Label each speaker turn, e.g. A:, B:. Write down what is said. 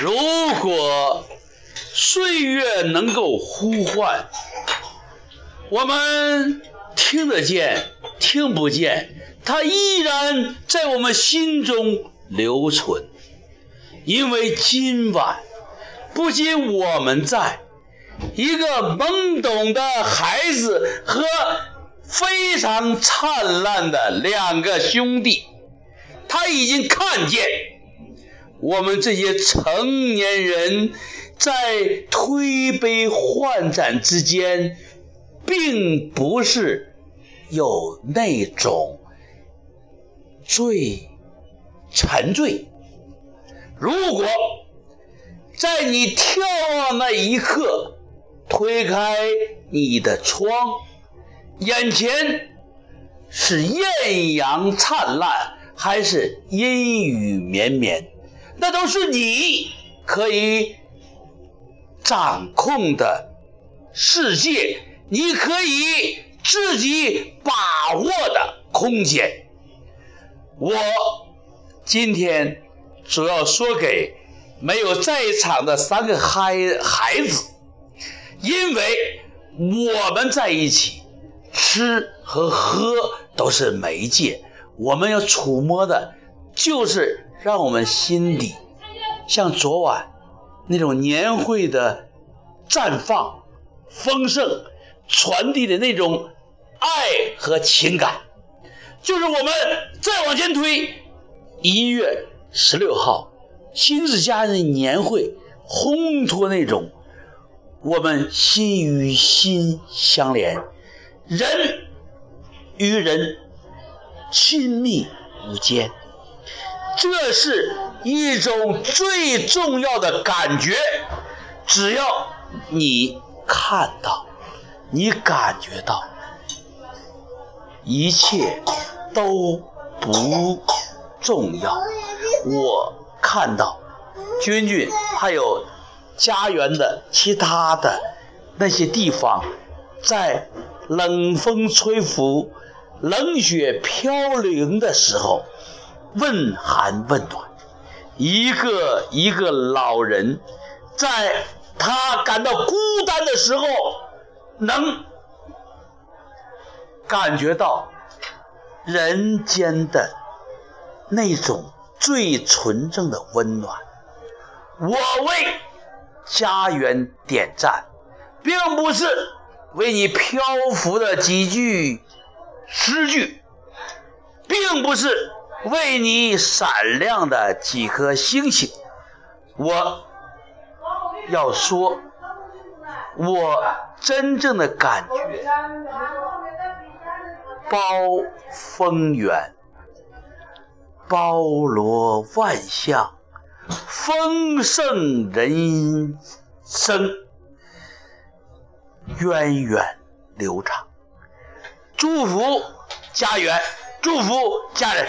A: 如果岁月能够呼唤，我们听得见，听不见，它依然在我们心中留存。因为今晚不仅我们在，一个懵懂的孩子和非常灿烂的两个兄弟，他已经看见我们这些成年人在推杯换盏之间，并不是有那种醉沉醉。如果在你眺望那一刻，推开你的窗，眼前是艳阳灿烂，还是阴雨绵绵，那都是你可以掌控的世界，你可以自己把握的空间。我今天。主要说给没有在场的三个孩孩子，因为我们在一起吃和喝都是媒介，我们要触摸的，就是让我们心里像昨晚那种年会的绽放、丰盛传递的那种爱和情感，就是我们再往前推一月。十六号，亲子家人的年会，烘托那种我们心与心相连，人与人亲密无间，这是一种最重要的感觉。只要你看到，你感觉到，一切都不重要。我看到君君还有家园的其他的那些地方，在冷风吹拂、冷雪飘零的时候，问寒问暖。一个一个老人，在他感到孤单的时候，能感觉到人间的那种。最纯正的温暖。我为家园点赞，并不是为你漂浮的几句诗句，并不是为你闪亮的几颗星星。我要说，我真正的感觉，包风远。包罗万象，丰盛人生，源远流长。祝福家园，祝福家人。